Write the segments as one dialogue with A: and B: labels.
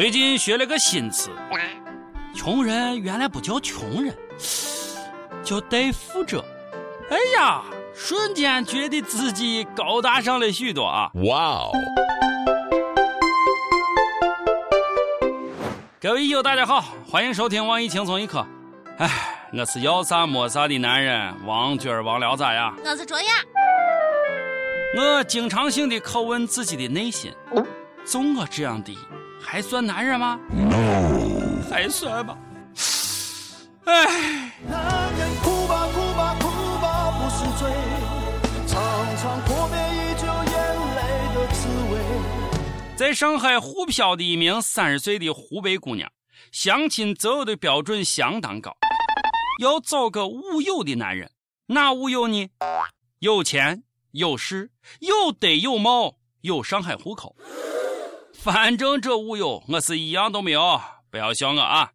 A: 最近学了个新词，穷人原来不叫穷人，叫带富者。哎呀，瞬间觉得自己高大上了许多啊！哇哦！各位友，大家好，欢迎收听网易轻松一刻。哎，我是要啥没啥的男人，王军儿王聊咋呀？
B: 我是卓雅。
A: 我经常性的拷问自己的内心：就我这样的，还算男人吗？No，还算吧。哎。在上海沪漂的一名三十岁的湖北姑娘，相亲择偶的标准相当高，要找个无有的男人。哪无有呢？有钱、有势、有德有貌、有上海户口。反正这无有，我是一样都没有。不要笑我啊！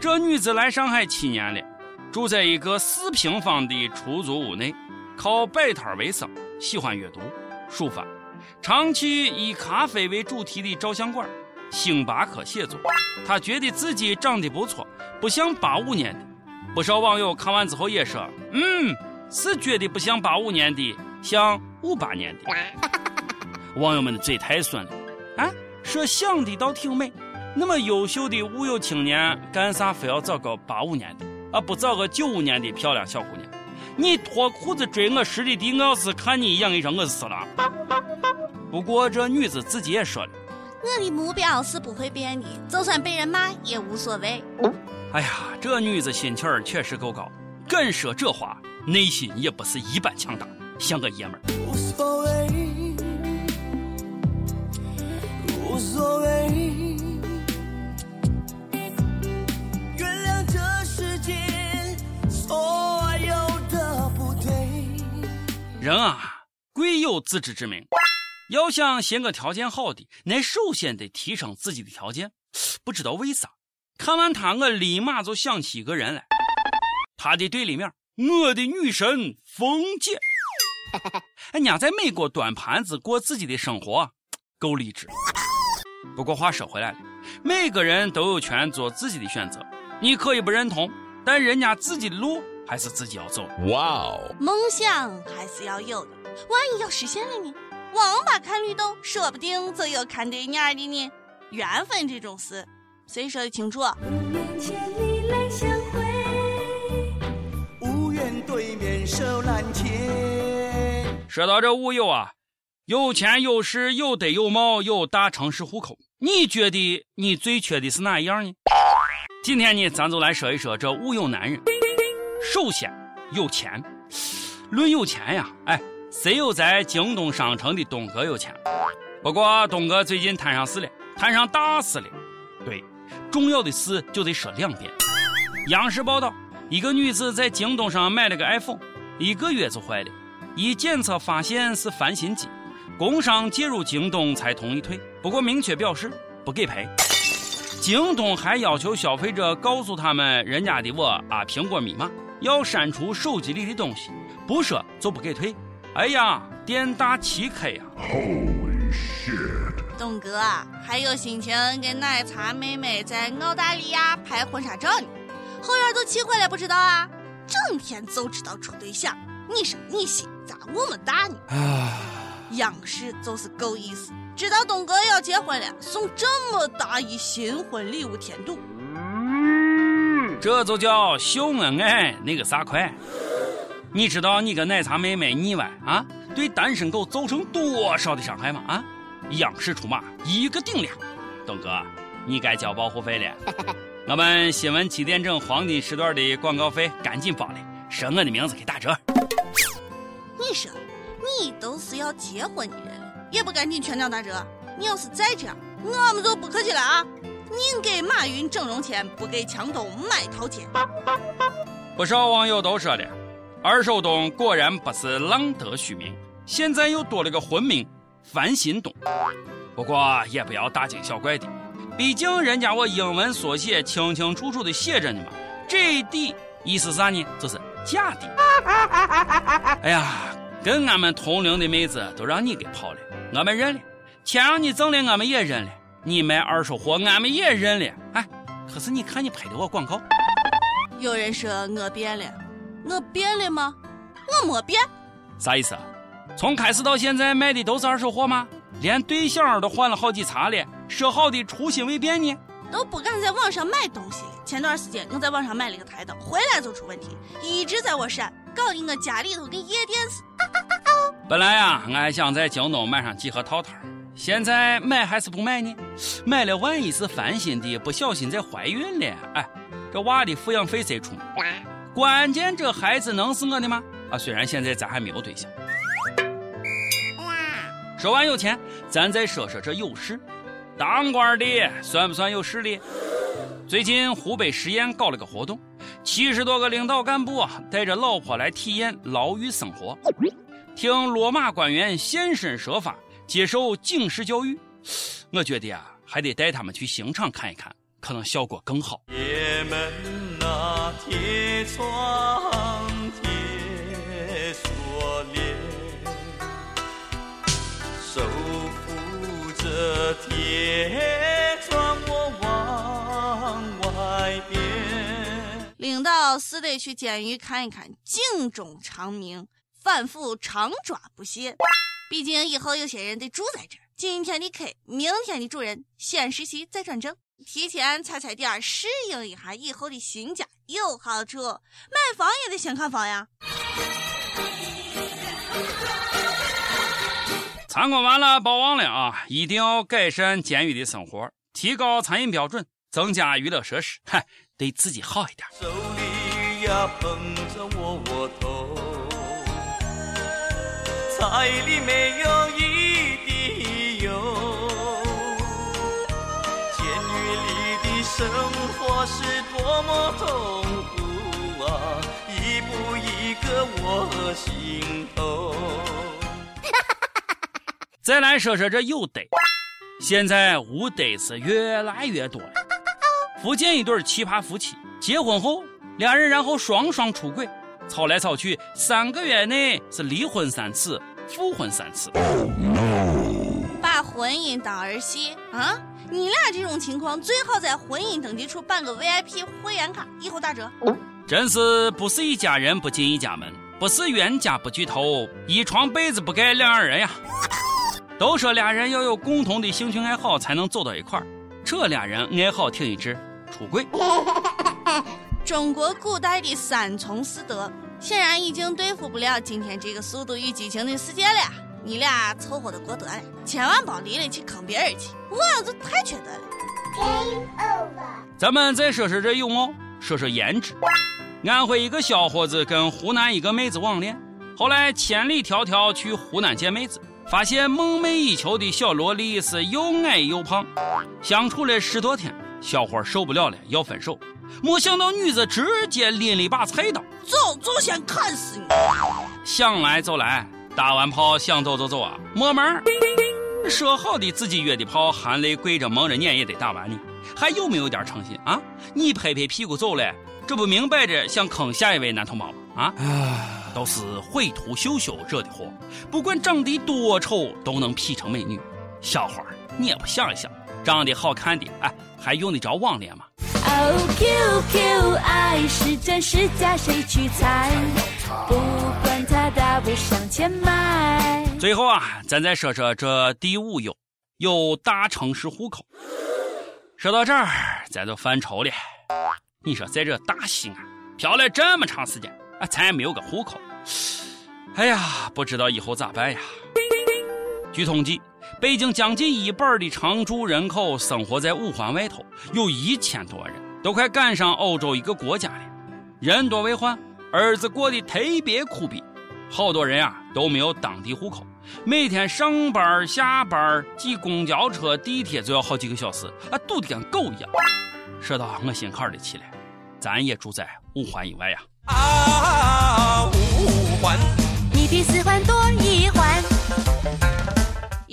A: 这女子来上海七年了。住在一个四平方的出租屋内，靠摆摊为生，喜欢阅读、书法，常去以咖啡为主题的照相馆、星巴克写作。她觉得自己长得不错，不像八五年的。不少网友看完之后也说：“嗯，是觉得不像八五年的，像五八年的。”网友们的嘴太损了啊！说想的倒挺美，那么优秀的物有青年，干啥非要找个八五年的？啊，不找个九五年的漂亮小姑娘，你脱裤子追我十里地，我要是看你一眼我是死了。不过这女子自己也说了，
B: 我的目标是不会变的，就算被人骂也无所谓。
A: 哎呀，这女子心气儿确实够高，敢说这话，内心也不是一般强大，像个爷们儿。无所谓，无所谓。原谅这世界所有的不对人啊，贵有自知之明。要想寻个条件好的，那首先得提升自己的条件。不知道为啥，看完他，我立马就想起一个人来。他的对立面，我的女神冯姐。人家在美国端盘子过自己的生活，够励志。不过话说回来了，每个人都有权做自己的选择。你可以不认同，但人家自己的路。还是自己要走。
B: 哇哦，梦想还是要有的，万一要实现了呢？王八看绿豆，说不定就有看对眼的呢。缘分这种事，谁说的清楚？
A: 说到这五有啊，有钱有势有德有貌有大城市户口，你觉得你最缺的是哪一样呢？今天呢，咱就来说一说这五有男人。首先有钱，论有钱呀，哎，谁有在京东商城的东哥有钱？不过东哥最近摊上事了，摊上大事了。对，重要的事就得说两遍。央视报道，一个女子在京东上买了个 iPhone，一个月就坏了，一检测发现是翻新机，工商介入京东才同意退，不过明确表示不给赔。京东还要求消费者告诉他们人家的我啊苹果密码。要删除手机里的东西，不说就不给退。哎呀，店大欺客呀！Holy
B: shit！东哥还有心情跟奶茶妹妹在澳大利亚拍婚纱照呢，后院都气坏了，不知道啊？整天就知道处对象，你说你心咋那么大呢？啊！央视就是够意思，知道东哥要结婚了，送这么大一新婚礼物添堵。
A: 这就叫秀恩爱那个啥快！你知道你个奶茶妹妹腻歪啊，对单身狗造成多少的伤害吗？啊！央视出马，一个顶俩。东哥，你该交保护费了。我们新闻七点整黄金时段的广告费赶紧报了，说我的名字给打折。
B: 说，你都是要结婚的人，也不赶紧全场打折？你要是再这样，我们就不客气了啊！宁给马云整容钱，不给强东买套间。
A: 不少网友都说了，二手东果然不是浪得虚名，现在又多了个婚名樊新东。不过也不要大惊小怪的，毕竟人家我英文缩写清清楚楚的写着呢嘛。JD 意思啥呢？就是假的。哎呀，跟俺们同龄的妹子都让你给跑了，我们认了。钱让你挣了，我们也认了。你卖二手货，俺们也认了。哎，可是你看你拍的我广告。
B: 有人说我变了，我变了吗？我没变。
A: 啥意思？从开始到现在卖的都是二手货吗？连对象都换了好几茬了，说好的初心未变呢？
B: 都不敢在网上买东西了。前段时间我在网上买了个台灯，回来就出问题，一直在我闪，搞得我家里头跟夜店似。
A: 本来呀，俺还想在京东买上几盒套套。现在买还是不买呢？买了万一是翻新的，不小心再怀孕了，哎，这娃的抚养费谁出？关键这孩子能是我的吗？啊，虽然现在咱还没有对象。说完有钱，咱再说说这有势。当官的算不算有势力？最近湖北十堰搞了个活动，七十多个领导干部啊，带着老婆来体验牢狱生活，听落马官员现身说法。接受警示教育，我觉得啊，还得带他们去刑场看一看，可能效果更好。铁门那铁窗铁锁链，守护着铁窗我往
B: 外边。领导是得去监狱看一看，警钟长鸣，反复长抓不懈。毕竟以后有些人得住在这儿，今天的 K，明天的主人，先实习再转正，提前踩踩点儿，适应一下以后的新家有好处。买房也得先看房呀。
A: 参观完了，别忘了啊，一定要改善监狱的生活，提高餐饮标准，增加娱乐设施，嗨，对自己好一点。手里呀捧着窝窝头。菜里没有一滴油，监狱里的生活是多么痛苦啊！一步一个我心头。再来说说这有得，现在无得是越来越多了。福建一对奇葩夫妻结婚后，俩人然后双双出轨。吵来吵去，三个月内是离婚三次，复婚三次。
B: 把婚姻当儿戏啊！你俩这种情况最好在婚姻登记处办个 VIP 会员卡，以后打折。
A: 真是不是一家人不进一家门，不是冤家不聚头，一床被子不盖两样人呀。都说俩人要有共同的兴趣爱好才能走到一块儿，这俩人爱好挺一致，出轨。
B: 中国古代的三从四德，显然已经对付不了今天这个速度与激情的世界了。你俩凑合的过得了，千万别离了去坑别人去，我这太缺德了。
A: 咱们再说说这有貌，说说颜值。安徽一个小伙子跟湖南一个妹子网恋，后来千里迢迢去湖南见妹子，发现梦寐以求的小萝莉是又矮又胖，相处了十多天，小伙受不了了，要分手。没想到女子直接拎了一把菜刀，
B: 走走先砍死你！
A: 想来就来，打完炮想走就走啊，没门儿！说好的自己约的炮，含泪跪着蒙着眼也得打完呢，还有没有点诚信啊？你拍拍屁股走了，这不明摆着想坑下一位男同胞吗？啊，都是毁图秀秀惹的祸，不管长得多丑都能 P 成美女。小花，你也不想一想，长得好看的，哎，还用得着网恋吗哦，Q Q，爱是真是假，谁去猜？不管它大不上千迈。最后啊，咱再说说这第五有，有大城市户口。说到这儿，咱就犯愁了。你说在这大西安漂了这么长时间，啊，咱也没有个户口。哎呀，不知道以后咋办呀？据统计，北京将近一半的常住人口生活在五环外头，有一千多人。都快赶上欧洲一个国家了，人多为患，日子过得特别苦逼，好多人啊都没有当地户口，每天上班下班挤公交车、地铁就要好几个小时，啊，堵得跟狗一样。说到我心坎里去了，咱也住在五环以外呀。啊，五环，你比四环多
B: 一环。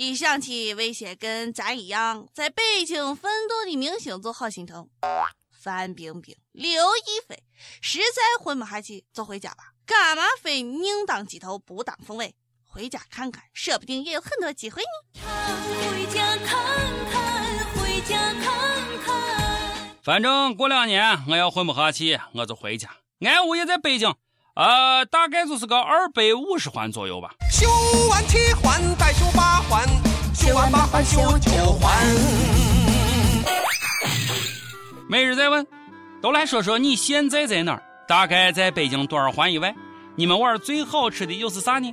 B: 一想起那些跟咱一样在北京奋斗的明星，就好心疼。范冰冰、刘亦菲，实在混不下去就回家吧，干嘛非宁当鸡头不当凤尾？回家看看，说不定也有很多机会
C: 呢。回家看看，回家看看。
A: 反正过两年我要混不下去，我就回家。俺屋也在北京，呃，大概就是个二百五十环左右吧。修完七环，修完八环修九环。每日再问，都来说说你现在在哪儿？大概在北京多少环以外？你们玩最好吃的又是啥呢？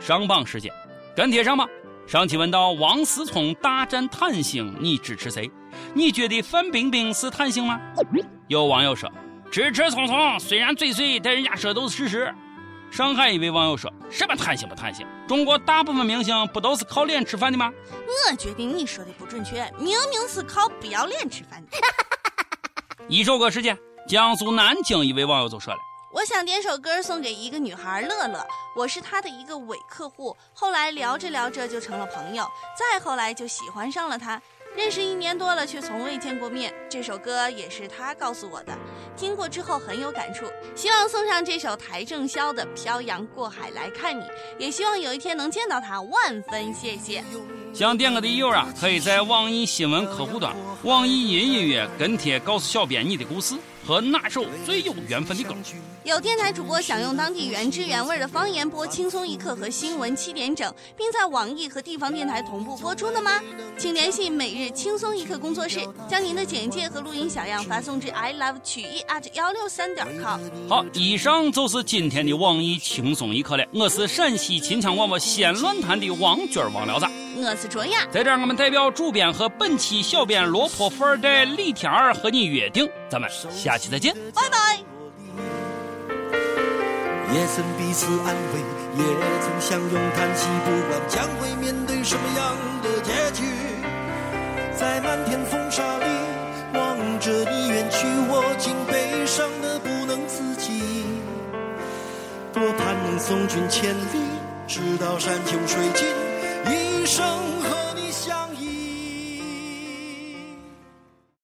A: 上榜时间，跟帖上榜。上期问到王思聪大战谭星，你支持谁？你觉得范冰冰是谭星吗？有网友说支持聪聪，虽然嘴碎，但人家说都是事实。上海一位网友说什么贪心不贪心？中国大部分明星不都是靠脸吃饭的吗？
B: 我觉得你说的不准确，明明是靠不要脸吃饭的。
A: 一首歌时间，江苏南京一位网友就说了。
B: 我想点首歌送给一个女孩乐乐，我是她的一个伪客户，后来聊着聊着就成了朋友，再后来就喜欢上了她。认识一年多了，却从未见过面。这首歌也是他告诉我的，听过之后很有感触。希望送上这首邰正宵的《漂洋过海来看你》，也希望有一天能见到他。万分谢谢。
A: 想点歌的友啊，可以在网易新闻客户端、网易云音乐跟帖告诉小编你的故事。和哪首最有缘分的歌？
B: 有电台主播想用当地原汁原味的方言播《轻松一刻》和新闻七点整，并在网易和地方电台同步播出的吗？请联系每日轻松一刻工作室，将您的简介和录音小样发送至 i love 曲艺 at 幺六三点 com。
A: 好，以上就是今天的网易轻松一刻了。我是陕西秦腔广播西安论坛的王娟王聊子，
B: 我是卓雅，
A: 在这儿我们代表主编和本期小编罗破富二代李天儿和你约定，咱们下期再见，
B: 拜拜。
D: 也曾彼此安慰，也曾相拥叹息，不管将会面对什么样的结局，在漫天风沙里望着你远去，我竟悲伤的不能自己。多盼能送君千里，直到山穷水尽，一生。